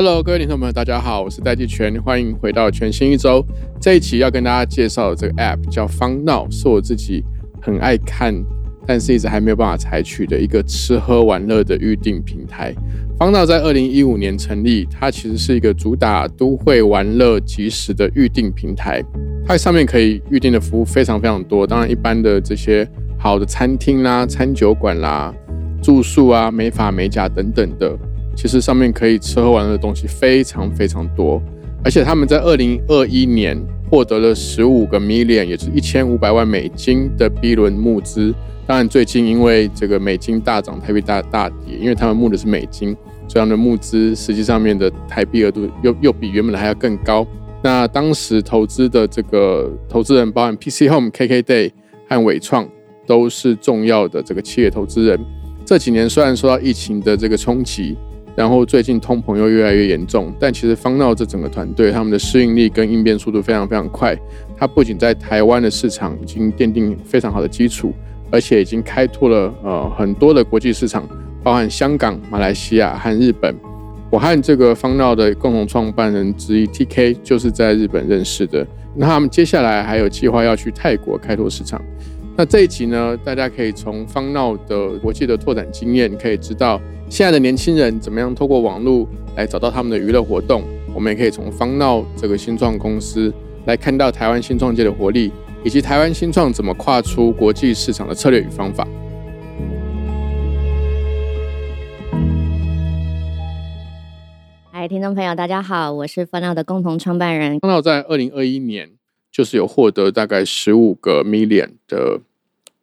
Hello，各位听众朋友，大家好，我是戴季全，欢迎回到全新一周。这一期要跟大家介绍的这个 App 叫方闹，是我自己很爱看，但是一直还没有办法采取的一个吃喝玩乐的预订平台。方闹在二零一五年成立，它其实是一个主打都会玩乐即时的预订平台。它上面可以预订的服务非常非常多，当然一般的这些好的餐厅啦、餐酒馆啦、住宿啊、美发美甲等等的。其实上面可以吃喝玩乐的东西非常非常多，而且他们在二零二一年获得了十五个 million，也是一千五百万美金的 B 轮募资。当然，最近因为这个美金大涨，台币大大跌，因为他们募的是美金，这样的募资实际上面的台币额度又又比原本的还要更高。那当时投资的这个投资人，包含 PC Home、KKday 和伟创，都是重要的这个企业投资人。这几年虽然受到疫情的这个冲击，然后最近通膨又越来越严重，但其实方闹这整个团队他们的适应力跟应变速度非常非常快。它不仅在台湾的市场已经奠定非常好的基础，而且已经开拓了呃很多的国际市场，包含香港、马来西亚和日本。我和这个方闹的共同创办人之一 TK 就是在日本认识的。那他们接下来还有计划要去泰国开拓市场。那这一集呢，大家可以从方闹的国际的拓展经验，可以知道现在的年轻人怎么样透过网络来找到他们的娱乐活动。我们也可以从方闹这个新创公司来看到台湾新创界的活力，以及台湾新创怎么跨出国际市场的策略与方法。嗨，听众朋友，大家好，我是方闹的共同创办人。方闹在二零二一年就是有获得大概十五个 million 的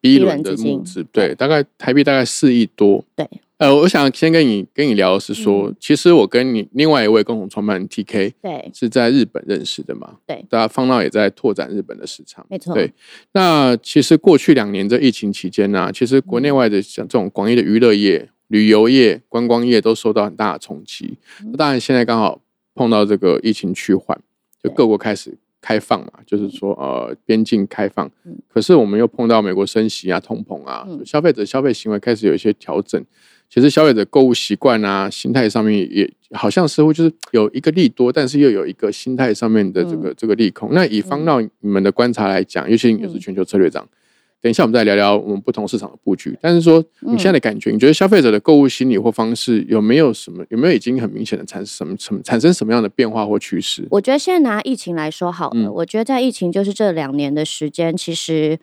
B 轮的募资，对，大概台币大概四亿多。对，呃，我想先跟你跟你聊的是说，其实我跟你另外一位共同创办人 TK，对，是在日本认识的嘛？对，大家方闹也在拓展日本的市场，没错。对，那其实过去两年这疫情期间呢，其实国内外的像这种广义的娱乐业。旅游业、观光业都受到很大的冲击。那当然，现在刚好碰到这个疫情趋缓，就各国开始开放嘛，就是说呃边境开放。可是我们又碰到美国升息啊、通膨啊，消费者消费行为开始有一些调整。其实消费者购物习惯啊、心态上面也好像似乎就是有一个利多，但是又有一个心态上面的这个这个利空。那以方到你们的观察来讲，尤其你是全球策略长。等一下，我们再聊聊我们不同市场的布局。但是说，你现在的感觉，你觉得消费者的购物心理或方式有没有什么？有没有已经很明显的产生什么什么产生什么样的变化或趋势？我觉得现在拿疫情来说好了。我觉得在疫情就是这两年的时间，其实。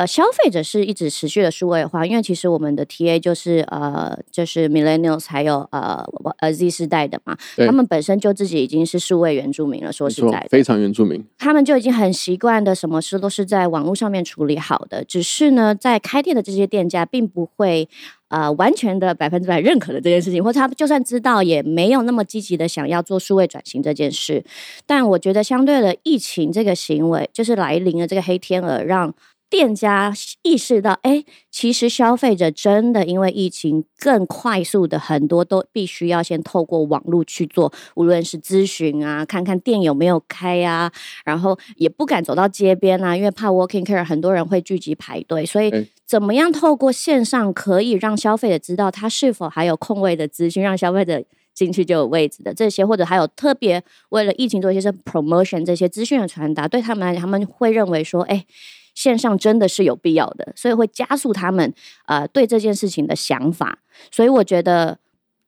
呃，消费者是一直持续的数位化，因为其实我们的 TA 就是呃，就是 Millennials 还有呃呃 Z 世代的嘛，他们本身就自己已经是数位原住民了，说实在，非常原住民，他们就已经很习惯的，什么事都是在网络上面处理好的。只是呢，在开店的这些店家并不会呃完全的百分之百认可的这件事情，或者他就算知道，也没有那么积极的想要做数位转型这件事。但我觉得，相对的疫情这个行为，就是来临的这个黑天鹅，让店家意识到，哎，其实消费者真的因为疫情更快速的很多都必须要先透过网络去做，无论是咨询啊，看看店有没有开啊，然后也不敢走到街边啊，因为怕 walking care 很多人会聚集排队，所以怎么样透过线上可以让消费者知道他是否还有空位的资讯，让消费者进去就有位置的这些，或者还有特别为了疫情做一些是 promotion 这些资讯的传达，对他们来讲，他们会认为说，哎。线上真的是有必要的，所以会加速他们呃对这件事情的想法。所以我觉得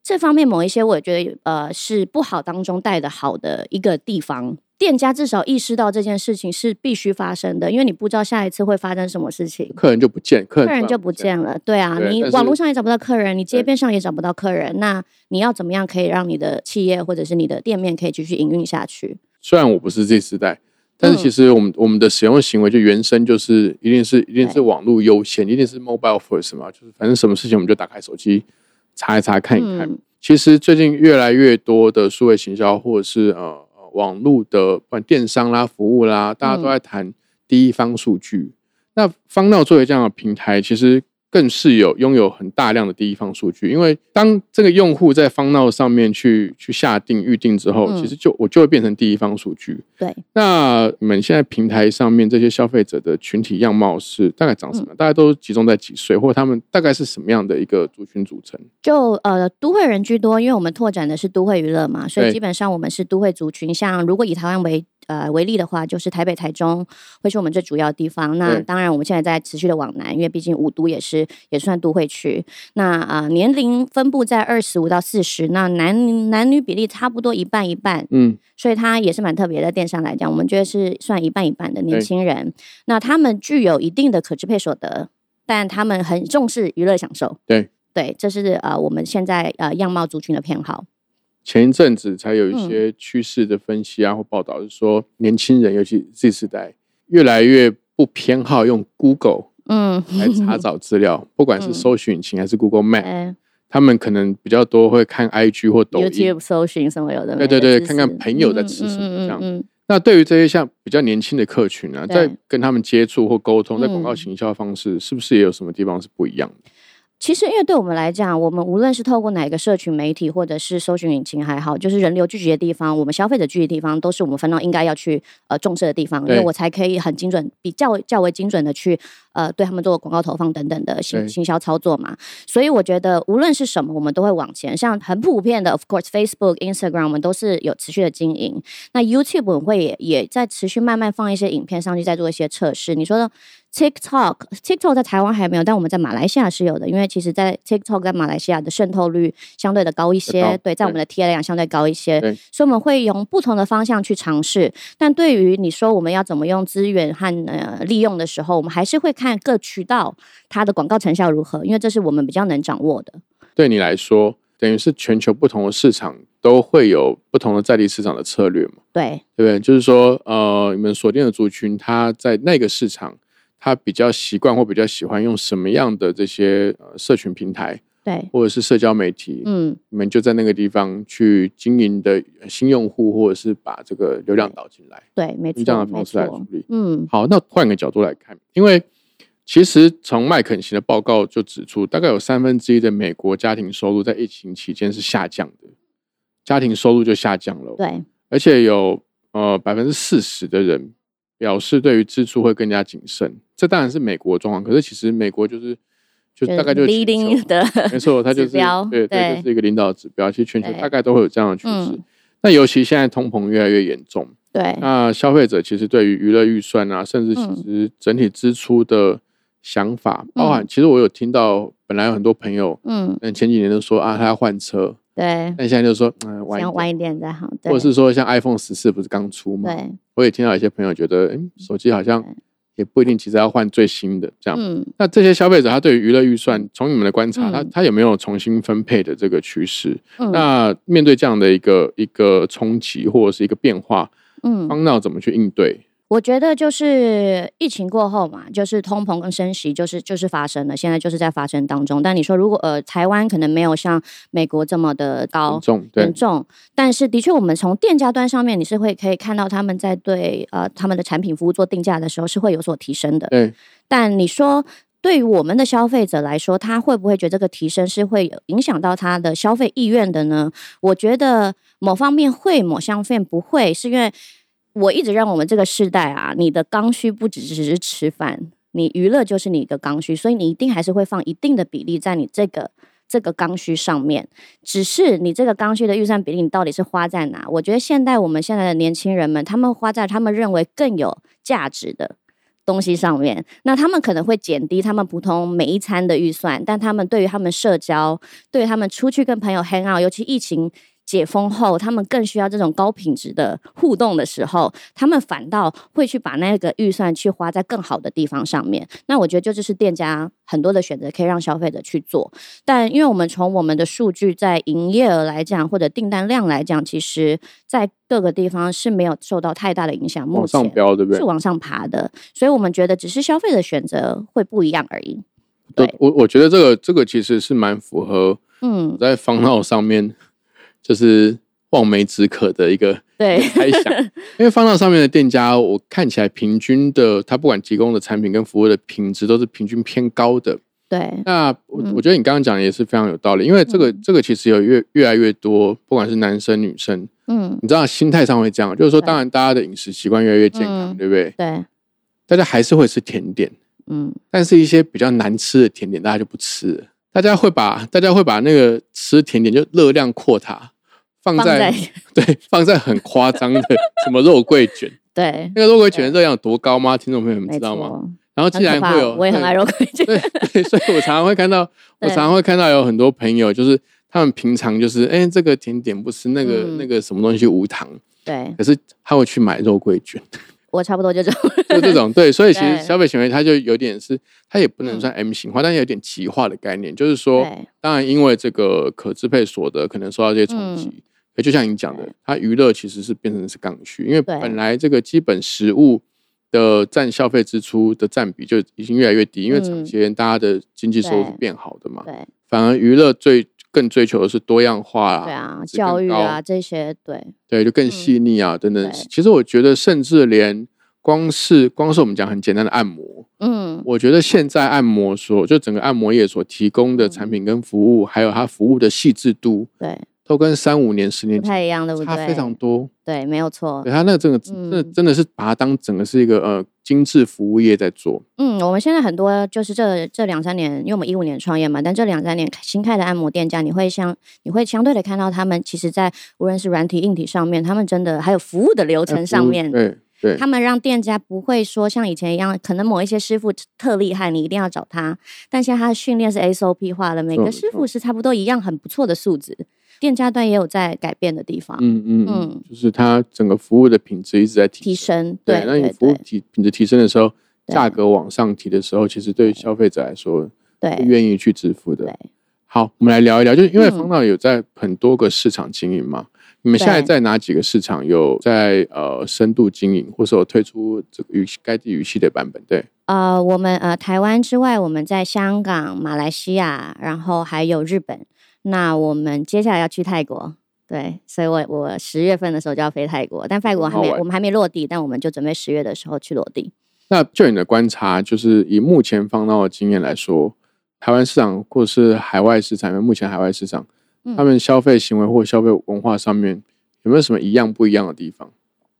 这方面某一些，我觉得呃是不好当中带的好的一个地方。店家至少意识到这件事情是必须发生的，因为你不知道下一次会发生什么事情，客人就不见，客人就不见了。对啊，你网络上也找不到客人，你街边上也找不到客人，那你要怎么样可以让你的企业或者是你的店面可以继续营运下去？虽然我不是这时代。但是其实我们我们的使用行为就原生就是一定是一定是网络优先，一定是 mobile first 嘛，就是反正什么事情我们就打开手机查一查看一看。其实最近越来越多的数位行销或者是呃网络的不管电商啦、服务啦，大家都在谈第一方数据。那方闹作为这样的平台，其实。更是有拥有很大量的第一方数据，因为当这个用户在方闹上面去去下定预定之后，其实就我就会变成第一方数据。对，那你们现在平台上面这些消费者的群体样貌是大概长什么？大家都集中在几岁，或者他们大概是什么样的一个族群组成？就呃，都会人居多，因为我们拓展的是都会娱乐嘛，所以基本上我们是都会族群。像如果以台湾为呃，为例的话，就是台北、台中会是我们最主要的地方。那当然，我们现在在持续的往南，因为毕竟五都也是也算都会区。那啊，年龄分布在二十五到四十，那男男女比例差不多一半一半。嗯，所以它也是蛮特别的。电商来讲，我们觉得是算一半一半的年轻人。那他们具有一定的可支配所得，但他们很重视娱乐享受。对对，这是呃我们现在呃样貌族群的偏好。前一阵子才有一些趋势的分析啊，或报道是说，年轻人尤其 Z 世代越来越不偏好用 Google 嗯来查找资料，不管是搜寻引擎还是 Google Map，他们可能比较多会看 IG 或抖音。搜寻什么有的。对对对，看看朋友在吃什么这样。那对于这些像比较年轻的客群呢，在跟他们接触或沟通，在广告行销方式，是不是也有什么地方是不一样的？其实，因为对我们来讲，我们无论是透过哪个社群媒体，或者是搜寻引擎还好，就是人流聚集的地方，我们消费者聚集的地方，都是我们分到应该要去呃重视的地方，因为我才可以很精准，比较较为精准的去呃对他们做广告投放等等的行行销操作嘛。所以我觉得无论是什么，我们都会往前。像很普遍的，of course，Facebook、Instagram，我们都是有持续的经营。那 YouTube 我们会也也在持续慢慢放一些影片上去，再做一些测试。你说的。TikTok，TikTok 在台湾还没有，但我们在马来西亚是有的。因为其实，在 TikTok 在马来西亚的渗透率相对的高一些，对，在我们的 T 量相对高一些，所以我们会用不同的方向去尝试。但对于你说我们要怎么用资源和呃利用的时候，我们还是会看各渠道它的广告成效如何，因为这是我们比较能掌握的。对你来说，等于是全球不同的市场都会有不同的在地市场的策略嘛？对，对不对？就是说，呃，你们锁定的族群，它在那个市场。他比较习惯或比较喜欢用什么样的这些呃社群平台，对，或者是社交媒体，嗯，你们就在那个地方去经营的新用户，或者是把这个流量导进来，对，没错，这样的方式来处理，嗯，好，那换个角度来看，因为其实从麦肯锡的报告就指出，大概有三分之一的美国家庭收入在疫情期间是下降的，家庭收入就下降了，对，而且有呃百分之四十的人。表示对于支出会更加谨慎，这当然是美国状况。可是其实美国就是就大概就是全的，没错，它就是对对，就是一个领导指标。其实全球大概都会有这样的趋势。那尤其现在通膨越来越严重，对，那消费者其实对于娱乐预算啊，甚至其实整体支出的想法，包含其实我有听到，本来有很多朋友，嗯，前几年都说啊，他要换车。对，但现在就说，嗯，晚晚一点再好，或者是说像 iPhone 十四不是刚出吗？对，我也听到一些朋友觉得，嗯，手机好像也不一定，其实要换最新的这样。嗯，那这些消费者他对于娱乐预算，从你们的观察，他他有没有重新分配的这个趋势？那面对这样的一个一个冲击或者是一个变化，嗯，方闹怎么去应对？我觉得就是疫情过后嘛，就是通膨跟升息，就是就是发生了，现在就是在发生当中。但你说如果呃台湾可能没有像美国这么的高严重，但是的确我们从店家端上面你是会可以看到他们在对呃他们的产品服务做定价的时候是会有所提升的。对，但你说对于我们的消费者来说，他会不会觉得这个提升是会影响到他的消费意愿的呢？我觉得某方面会，某方面不会，是因为。我一直认为我们这个时代啊，你的刚需不只只是吃饭，你娱乐就是你的刚需，所以你一定还是会放一定的比例在你这个这个刚需上面。只是你这个刚需的预算比例，你到底是花在哪？我觉得现在我们现在的年轻人们，他们花在他们认为更有价值的东西上面，那他们可能会减低他们普通每一餐的预算，但他们对于他们社交，对于他们出去跟朋友 hang out，尤其疫情。解封后，他们更需要这种高品质的互动的时候，他们反倒会去把那个预算去花在更好的地方上面。那我觉得这，就这是店家很多的选择，可以让消费者去做。但因为我们从我们的数据，在营业额来讲，或者订单量来讲，其实在各个地方是没有受到太大的影响。目上飙，对不对？是往上爬的，所以我们觉得只是消费的选择会不一样而已。对，我我觉得这个这个其实是蛮符合。嗯，在方闹上面。就是望梅止渴的一个 对猜想。因为放到上面的店家，我看起来平均的，他不管提供的产品跟服务的品质都是平均偏高的。对，那我嗯我觉得你刚刚讲的也是非常有道理，因为这个这个其实有越越来越多，不管是男生女生，嗯，你知道心态上会这样，就是说，当然大家的饮食习惯越来越健康，嗯对不对？对，大家还是会吃甜点，嗯，但是一些比较难吃的甜点，大家就不吃了。大家会把大家会把那个吃甜点就热量扩大，放放在。在 对放在很夸张的 什么肉桂卷，对，那个肉桂卷的热量有多高吗？听众朋友们知道吗？然后既然会有，我也很爱肉桂卷，对对，所以我常常会看到，我常常会看到有很多朋友，就是他们平常就是，哎、这个甜点不吃，那个、嗯。那个什么东西无糖，对。可是他会去买肉桂卷，我差不多就这种，就这种。对，所以其实消费行为它就有点是，它也不能嗯。算 M 型化，但是有点极化的概念，就是说，当然因为这个可支配所得可能受到这些冲击。可就像你讲的它娱乐其实是变成是刚需，因为本来这个基本食物的占消费支出的占比就已经越来越低，因为长嗯。期间大家的经济收入是变好的嘛，对，反而娱乐最更追求的是多样化啊，对啊，教育啊这些，对，对，就更细腻啊、等等。其实我觉得，甚至连光是光是我们讲很简单的按摩，嗯，我觉得现在按摩所就整个按摩业所提供的产品跟服务，还有它服务的细致度，对，都跟三五年、十年前不太一样，对不对？差非常多。对，没有错对，。它那个真的真的嗯真的是把它当整个是一个呃精致服务业在做。嗯，我们现在很多就是这这两三年，因为我们一五年创业嘛，但这两三年新开的按摩店家，你会相你会相对的看到他们其实在无论是软体硬体上面，他们真的还有服务的流程上面，对对他们让店家不会说像以前一样，可能某一些师傅特厉害，你一定要找他。但现在他的训练是 SOP 化的，每个师傅是差不多一样很不错的素质。店家端也有在改变的地方，嗯嗯嗯嗯，就是它整个服务的品质一直在提提升。对，那你服务提品质提升的时候，价格往上提的时候，其实对消费者来说对。愿意去支付的。对。好，我们来聊一聊，就是因为嗯。方道有在很多个市场经营嘛，你们现在在哪几个市场有在呃深度经营，或是有推出这个语该地语系的版本？对，呃，我们呃台湾之外，我们在香港、马来西亚，然后还有日本。那我们接下来要去泰国，对，所以我我十月份的时候就要飞泰国，但泰国还没我们还没落地，但我们就准备十月的时候去落地。那就你的观察，就是以目前方到的经验来说，台湾市场或是海外市场，因为目前海外市场，嗯他们消费行为或消费文化上面有没有什么一样不一样的地方？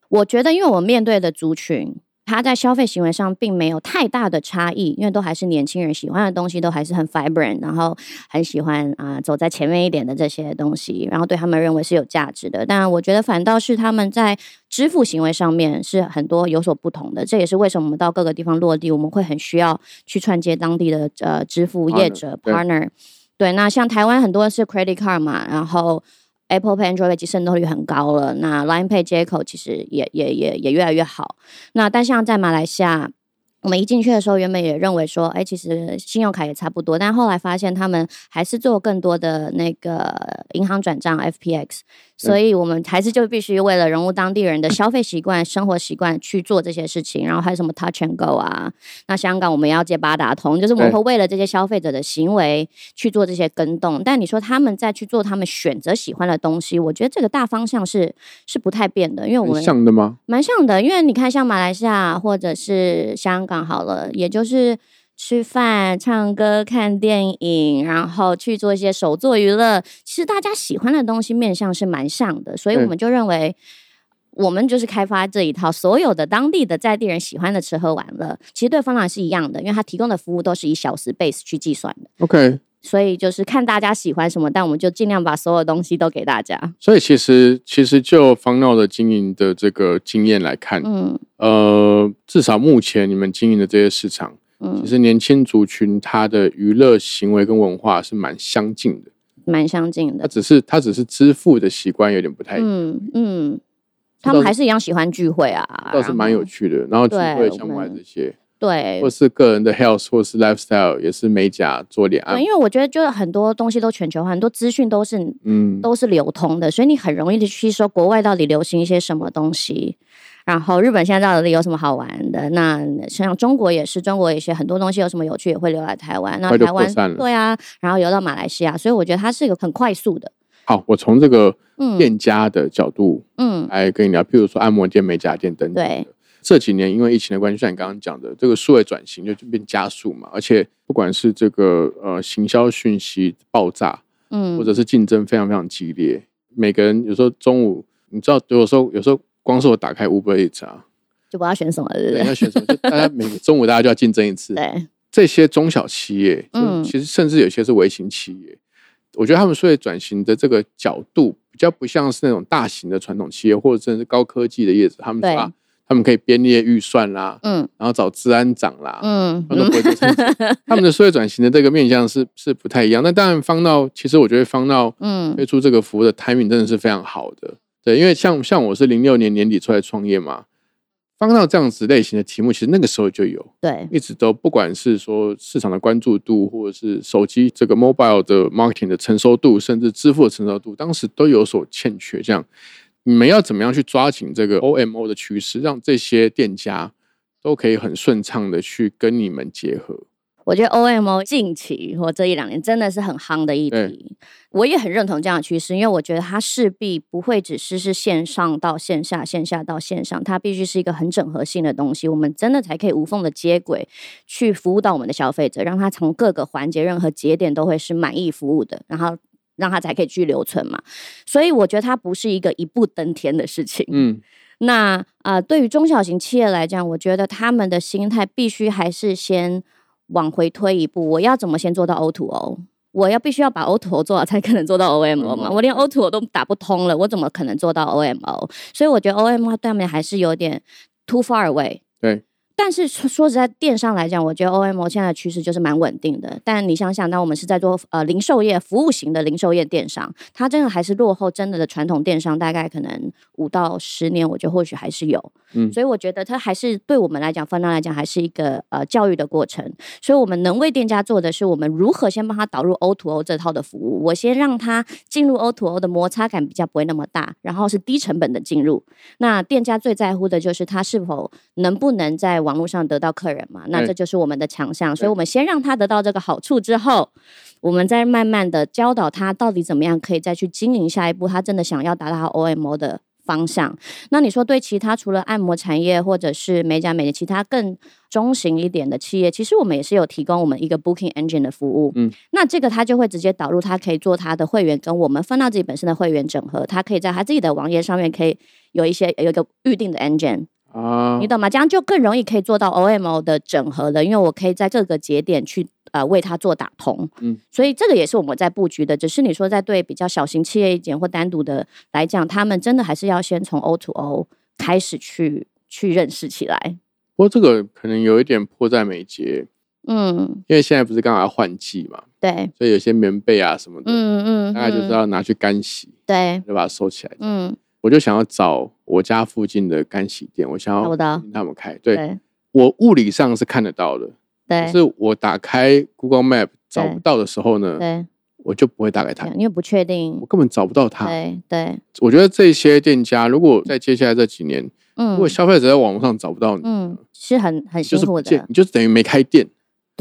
我觉得，因为我面对的族群，他在消费行为上并没有太大的差异，因为都还是年轻人喜欢的东西，都还是很 vibrant，然后很喜欢啊、走在前面一点的这些东西，然后对他们认为是有价值的。但我觉得反倒是他们在支付行为上面是很多有所不同的，这也是为什么我们到各个地方落地，我们会很需要去串接当地的呃支付业者 Partner，对 partner。对，那像台湾很多是 credit card 嘛，然后 Apple Pay、Android 机渗透率很高了。那 Line Pay 接口其实也也也也越来越好。那但像在马来西亚，我们一进去的时候，原本也认为说，哎，其实信用卡也差不多，但后来发现他们还是做更多的那个银行转账 FPX，所以我们还是就必须为了融入当地人的消费习惯、生活习惯去做这些事情。然后还有什么 Touch and Go 啊，那香港我们要接八达通，就是我们对会为了这些消费者的行为去做这些跟动。但你说他们再去做他们选择喜欢的东西，我觉得这个大方向是是不太变的，因为我很们像的吗？蛮像的，因为你看，像马来西亚或者是香港好了，也就是吃饭、唱歌、看电影，然后去做一些手作娱乐。其实大家喜欢的东西面向是蛮像的，所以我们就认为。我们就是开发这一套，所有的当地的在地人喜欢的吃喝玩乐，其实对方朗是一样的，因为他提供的服务都是以小时 base 去计算的，OK，所以就是看大家喜欢什么，但我们就尽量把所有东西都给大家。所以其实其实就方闹的经营的这个经验来看，嗯呃，至少目前你们经营的这些市场，嗯其，实年轻族群他的娱乐行为跟文化是蛮相近的，蛮相近的他。只是他只是支付的习惯有点不太一样，嗯嗯，他们还是一样喜欢聚会啊，倒是蛮有趣的。然后聚会相关们这些，对或是个人的 health 或是 lifestyle 也是美甲做脸按对，因摩，为我觉得就是很多东西都全球化，很多资讯都是嗯，都是流通的，所以你很容易的去吸收国外到底流行一些什么东西。然后日本现在到底有什么好玩的？那像中国也是，中国也是很多东西有什么有趣也会留来台湾。那台湾对啊，然后游到马来西亚，所以我觉得它是一个很快速的。好，我从这个嗯店家的角度嗯，来跟你聊，譬如说按摩店、美甲店等等。对，这几年因为疫情的关系，像你刚刚讲的，这个数位转型就变加速嘛，而且不管是这个呃行销讯息爆炸，嗯，或者是竞争非常非常激烈，每个人有时候中午，你知道，有时候有时候光是我打开 Uber Eats 啊，就不知道选什么了，对不对，对？要选什么，就大家每个 中午大家就要竞争一次。对，这些中小企业，嗯嗯，其实甚至有些是微型企业，我觉得他们所以转型的这个角度，比较不像是那种大型的传统企业，或者甚至是高科技的业者，他们说对啊，他们可以编列预算啦，嗯然后找治安长啦，嗯他们都不会做这些。他们的社会转型的这个面向是是不太一样。那当然，方到其实我觉得方到嗯推出这个服务的 timing 真的是非常好的。对，因为像像我是零六年年底出来创业嘛，方闹这样子类型的题目，其实那个时候就有，对，一直都不管是说市场的关注度，或者是手机这个 mobile 的 marketing 的成熟度，甚至支付的成熟度，当时都有所欠缺。这样，你们要怎么样去抓紧这个 OMO 的趋势，让这些店家都可以很顺畅的去跟你们结合？我觉得 OMO 近期或这一两年真的是很夯的议对题，我也很认同这样的趋势，因为我觉得它势必不会只是是线上到线下，线下到线上，它必须是一个很整合性的东西，我们真的才可以无缝的接轨，去服务到我们的消费者，让他从各个环节、任何节点都会是满意服务的，然后让他才可以去留存嘛。所以我觉得它不是一个一步登天的事情。嗯，那啊、呃对于中小型企业来讲，我觉得他们的心态必须还是先往回推一步。我要怎么先做到 O to O？我要必须要把 O to O 做好，才可能做到 OMO 嘛。嗯我连 O to O 都打不通了，我怎么可能做到 OMO？所以我觉得 OMO 对他们还是有点 too far away。对。但是说说实在，电商来讲，我觉得 OMO 现在的趋势就是蛮稳定的。但你想想，那我们是在做呃零售业、服务型的零售业电商，它真的还是落后真的的传统电商，大概可能五到十年，我觉得或许还是有。嗯所以我觉得它还是对我们来讲，分量来讲，还是一个呃教育的过程。所以我们能为店家做的是，我们如何先帮他导入 O to O 这套的服务。我先让他进入 O to O 的摩擦感比较不会那么大，然后是低成本的进入。那店家最在乎的就是他是否能不能在网络上得到客人嘛？那这就是我们的强项。所以我们先让他得到这个好处之后，我们再慢慢的教导他到底怎么样可以再去经营下一步，他真的想要达到他 OMO 的方向。那你说对其他除了按摩产业或者是美甲美的其他更中型一点的企业，其实我们也是有提供我们一个 Booking Engine 的服务。嗯，那这个他就会直接导入，他可以做他的会员跟我们分到自己本身的会员整合，他可以在他自己的网页上面可以有一些有一个预定的 engine。啊你，懂吗？这样就更容易可以做到 OMO 的整合了，因为我可以在各个节点去呃为它做打通。嗯，所以这个也是我们在布局的。只是你说在对比较小型企业一点或单独的来讲，他们真的还是要先从 O to O 开始去去认识起来。不过这个可能有一点迫在眉睫，嗯，因为现在不是刚好要换季嘛，对，所以有些棉被啊什么的，嗯嗯，大概就是嗯要拿去干洗，对，就把它收起来。嗯，我就想要找我家附近的干洗店，我想要他们开。对对我物理上是看得到的，可对是我打开 Google Map 找不到的时候呢，对，我就不会打给他，因为不确定我。根本找不到他。对对，我觉得这些店家，如果在接下来这几年，如嗯果消费者在网络上找不到你，嗯，是很很辛苦就是不见的，。你就等于没开店。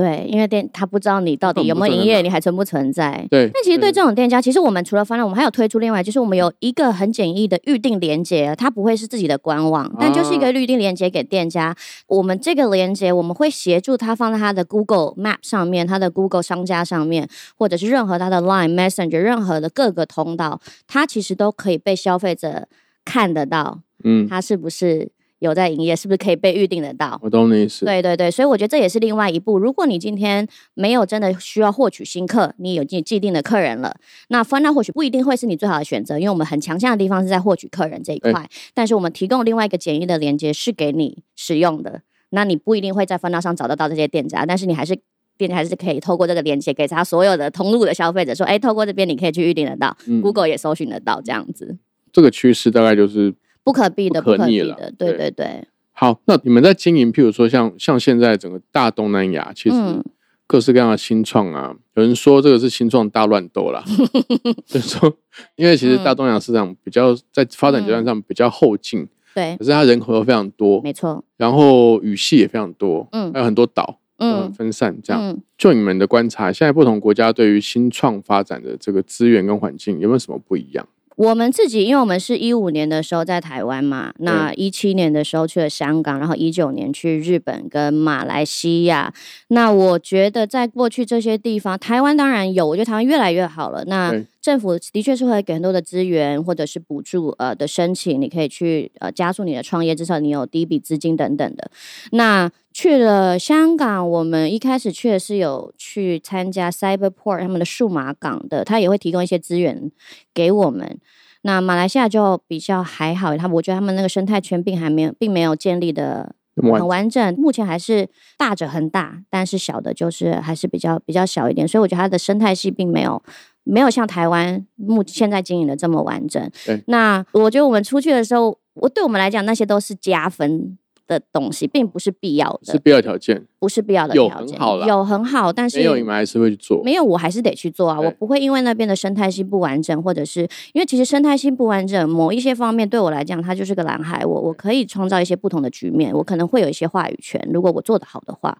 对，因为店他不知道你到底有没有营业，你还存不存在。对，那其实对这种店家，其实我们除了方案，我们还有推出另外，就是我们有一个很简易的预定连接，它不会是自己的官网，但就是一个预定连接给店家。我们这个连接，我们会协助他放在他的 Google Map 上面，他的 Google 商家上面，或者是任何他的 Line Messenger 任何的各个通道，它其实都可以被消费者看得到，嗯，它是不是有在营业，是不是可以被预定得到。我懂你意思。对对对，所以我觉得这也是另外一步。如果你今天没有真的需要获取新客，你有既既定的客人了，那 f u n 或许不一定会是你最好的选择，因为我们很强项的地方是在获取客人这一对块。但是我们提供另外一个简易的连接是给你使用的，那你不一定会在 f u n 上找得到这些店家，但是你还是。店家还是可以透过这个连接给他所有的通路的消费者说，哎，透过这边你可以去预定得到、嗯 g o o g l e 也搜寻得到，这样子这个趋势大概就是不可避的，不可逆了对对对对，好。那你们在经营，譬如说像像现在整个大东南亚，其实嗯各式各样的新创啊，有人说这个是新创大乱斗啦，就是说，因为其实大东南亚市场比较在发展阶段上比较后进，对可，是它人口又非常多，没错，然后语系也非常多，嗯还有很多岛，嗯，嗯分散这样。嗯，就你们的观察，现在不同国家对于新创发展的这个资源跟环境有没有什么不一样？我们自己，因为我们是一五年的时候在台湾嘛，那一七年的时候去了香港，然后一九年去日本跟马来西亚。那我觉得在过去这些地方，台湾当然有，我觉得台湾越来越好了。那政府的确是会给很多的资源或者是补助呃的申请，你可以去呃加速你的创业，至少你有第一笔资金等等的。那去了香港，我们一开始去的是有去参加 Cyberport 他们的数码港的，他也会提供一些资源给我们。那马来西亚就比较还好，他们我觉得他们那个生态圈并还没有，并没有建立的很完整，目前还是大者很大，但是小的就是还是比较比较小一点，所以我觉得它的生态系并没有没有像台湾目现在经营的这么完整对。那我觉得我们出去的时候，我对我们来讲那些都是加分的东西，并不是必要的，是必要条件，不是必要的有条件。很好啦有很好，但是没有你们还是会去做。没有，我还是得去做啊！我不会因为那边的生态系不完整，或者是因为其实生态系不完整，某一些方面对我来讲，它就是个蓝海。我我可以创造一些不同的局面，我可能会有一些话语权，如果我做得好的话。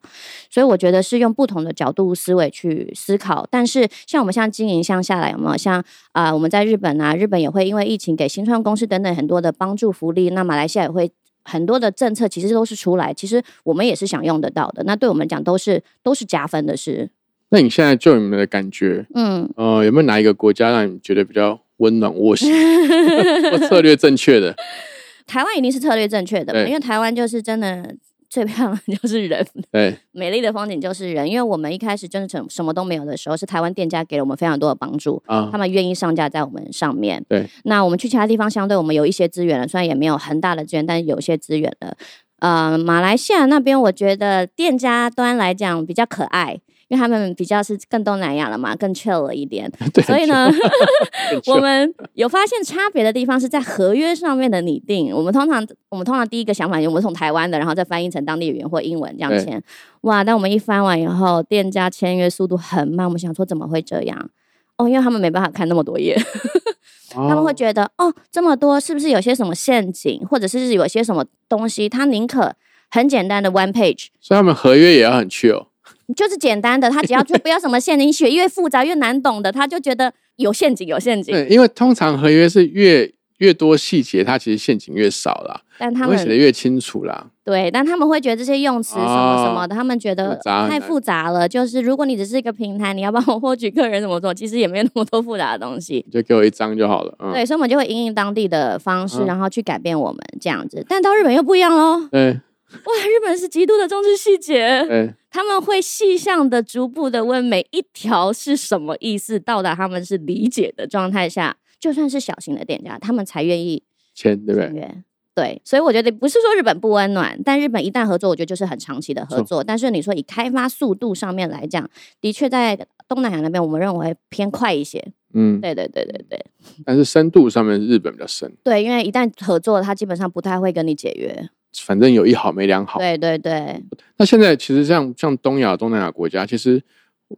所以我觉得是用不同的角度思维去思考。但是像我们像经营像下来有没有像啊、我们在日本啊，日本也会因为疫情给新创公司等等很多的帮助福利，那马来西亚也会。很多的政策其实都是出来，其实我们也是想用得到的。那对我们讲都是都是加分的事。那你现在就你们的感觉，嗯，呃，有没有哪一个国家让你觉得比较温暖窝心，或策略正确的？台湾一定是策略正确的因为台湾就是真的最漂亮的就是人，对，美丽的风景就是人。因为我们一开始真的什什么都没有的时候，是台湾店家给了我们非常多的帮助，啊他，们愿意上架在我们上面。对，那我们去其他地方，相对我们有一些资源了，虽然也没有很大的资源，但是有一些资源了。呃，马来西亚那边，我觉得店家端来讲比较可爱，因为他们比较是更东南亚了嘛，更 chill 了一点。所以呢，我们有发现差别的地方是在合约上面的拟定。我们通常，我们通常第一个想法，我们从台湾的，然后再翻译成当地语言或英文这样对签。哇！但我们一翻完以后，店家签约速度很慢，我们想说怎么会这样？哦，因为他们没办法看那么多页，他们会哦觉得哦，这么多是不是有些什么陷阱，或者是有些什么东西？他宁可很简单的 one page，所以他们合约也要很 chill。就是简单的，他只要就不要什么陷阱，写越复杂越难懂的，他就觉得有陷阱，有陷阱。对，因为通常合约是越越多细节，它其实陷阱越少啦，但他们会写的越清楚啦。对，但他们会觉得这些用词什么什么的，他们觉得太复杂了。就是如果你只是一个平台，你要帮我获取客人怎么做，其实也没有那么多复杂的东西。就给我一张就好了。嗯，对，所以我们就会因应当地的方式，嗯然后去改变我们这样子。但到日本又不一样喽，对 哇，日本是极度的重视细节，对，他们会细项的、逐步的问每一条是什么意思，到达他们是理解的状态下，就算是小型的店家，他们才愿意签对不对？对，所以我觉得不是说日本不温暖，但日本一旦合作，我觉得就是很长期的合作。但是你说以开发速度上面来讲，的确在东南亚那边，我们认为偏快一些。嗯，对对对对对但是深度上面日本比较深，对，因为一旦合作，他基本上不太会跟你解约。反正有一好没两好。对对对，那现在其实像像东亚、东南亚国家，其实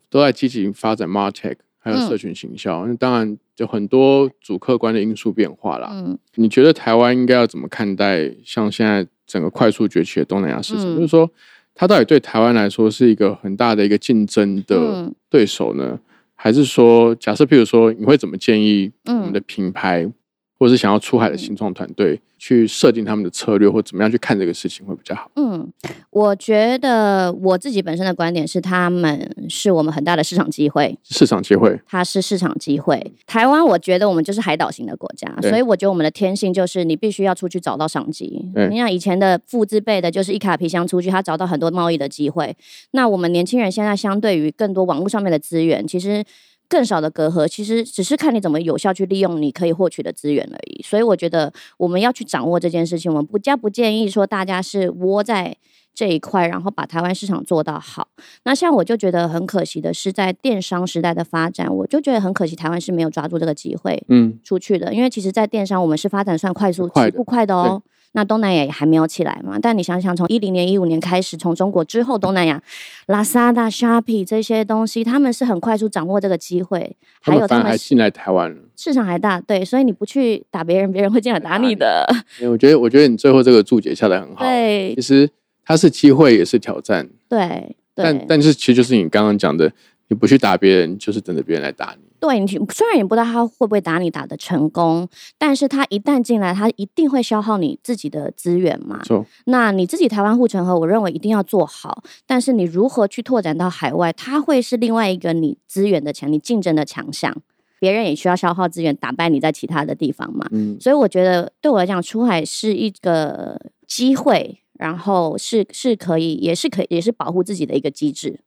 都在积极发展 martech，还有嗯社群行销。那当然有很多主客观的因素变化啦。嗯你觉得台湾应该要怎么看待像现在整个快速崛起的东南亚市场？嗯就是说，它到底对台湾来说是一个很大的一个竞争的嗯对手呢，还是说，假设譬如说，你会怎么建议我嗯们的品牌，或者是想要出海的新创团队去设定他们的策略，或怎么样去看这个事情会比较好？嗯，我觉得我自己本身的观点是，他们是我们很大的市场机会。市场机会，它是市场机会。台湾，我觉得我们就是海岛型的国家，所以我觉得我们的天性就是你必须要出去找到商机。你像以前的父之辈的，就是一卡皮箱出去，他找到很多贸易的机会。那我们年轻人现在相对于更多网络上面的资源，其实。更少的隔阂，其实只是看你怎么有效去利用你可以获取的资源而已。所以我觉得我们要去掌握这件事情，我们不加不建议说大家是窝在这一块，然后把台湾市场做到好。那像我就觉得很可惜的是，在电商时代的发展，我就觉得很可惜，台湾是没有抓住这个机会嗯，出去的。因为其实，在电商我们是发展算快速、起步快的哦。那东南亚也还没有起来嘛？但你想想，从一零年、一五年开始，从中国之后，东南亚、Lazada、Shopee 这些东西，他们是很快速掌握这个机会，还有他们还进来台湾了。市场还大，对，所以你不去打别人，别人会进来打你的。我觉得，我觉得你最后这个注解下的很好。对其实它是机会，也是挑战。对，但对但是其实就是你刚刚讲的，你不去打别人，就是等着别人来打你。对，你虽然也不知道他会不会打你打的成功，但是他一旦进来，他一定会消耗你自己的资源嘛。错，那你自己台湾护城河，我认为一定要做好，但是你如何去拓展到海外，它会是另外一个你资源的强，你竞争的强项。别人也需要消耗资源打败你在其他的地方嘛。嗯，所以我觉得对我来讲，出海是一个机会，然后是是可以，也是可以，也是保护自己的一个机制。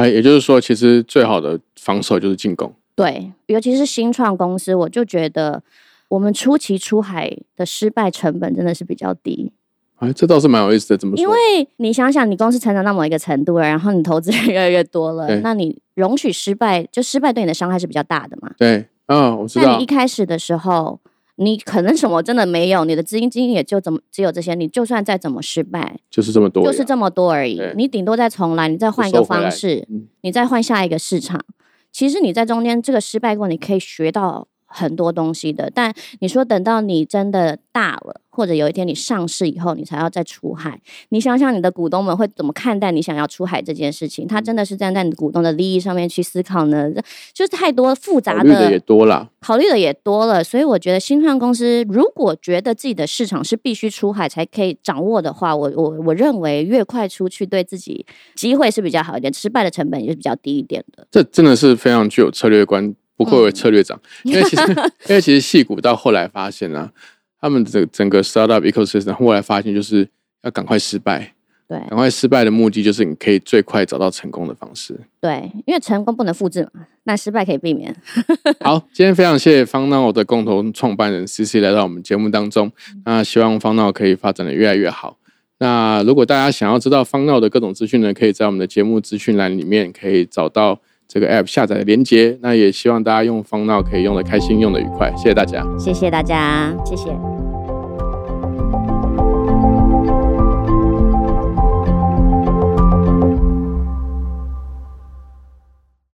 哎，也就是说，其实最好的防守就是进攻。对，尤其是新创公司，我就觉得我们初期出海的失败成本真的是比较低，哎，这倒是蛮有意思的。怎么说？因为你想想，你公司成长到某一个程度了，然后你投资人越来越多了，那你容许失败，就失败对你的伤害是比较大的嘛。对，嗯，我知道那你一。开始的时候，你可能什么真的没有，你的资金金也就怎么只有这些，你就算再怎么失败，就是这么多呀，就是这么多而已。你顶多再重来，你再换一个方式，嗯你再换下一个市场。其实你在中间这个失败过，你可以学到很多东西的。但你说等到你真的大了，或者有一天你上市以后，你才要再出海，你想想你的股东们会怎么看待你想要出海这件事情？他真的是站在你股东的利益上面去思考呢？就是太多复杂考虑的也多了。考虑的也多了，所以我觉得新创公司如果觉得自己的市场是必须出海才可以掌握的话，我我我认为越快出去对自己机会是比较好一点，失败的成本也是比较低一点的。这真的是非常具有策略观，不愧嗯为策略长。因为其实，因为其实戏股到后来发现啊，他们整整个 startup ecosystem 后来发现就是要赶快失败，对赶快失败的目的就是你可以最快找到成功的方式。对，因为成功不能复制嘛，那失败可以避免。好，今天非常谢谢方闹的共同创办人 C C 来到我们节目当中。那希望方闹可以发展的越来越好。那如果大家想要知道方闹的各种资讯呢，可以在我们的节目资讯栏里面可以找到这个 App 下载的连接。那也希望大家用方闹可以用的开心，用的愉快。谢谢大家。谢谢大家，谢谢。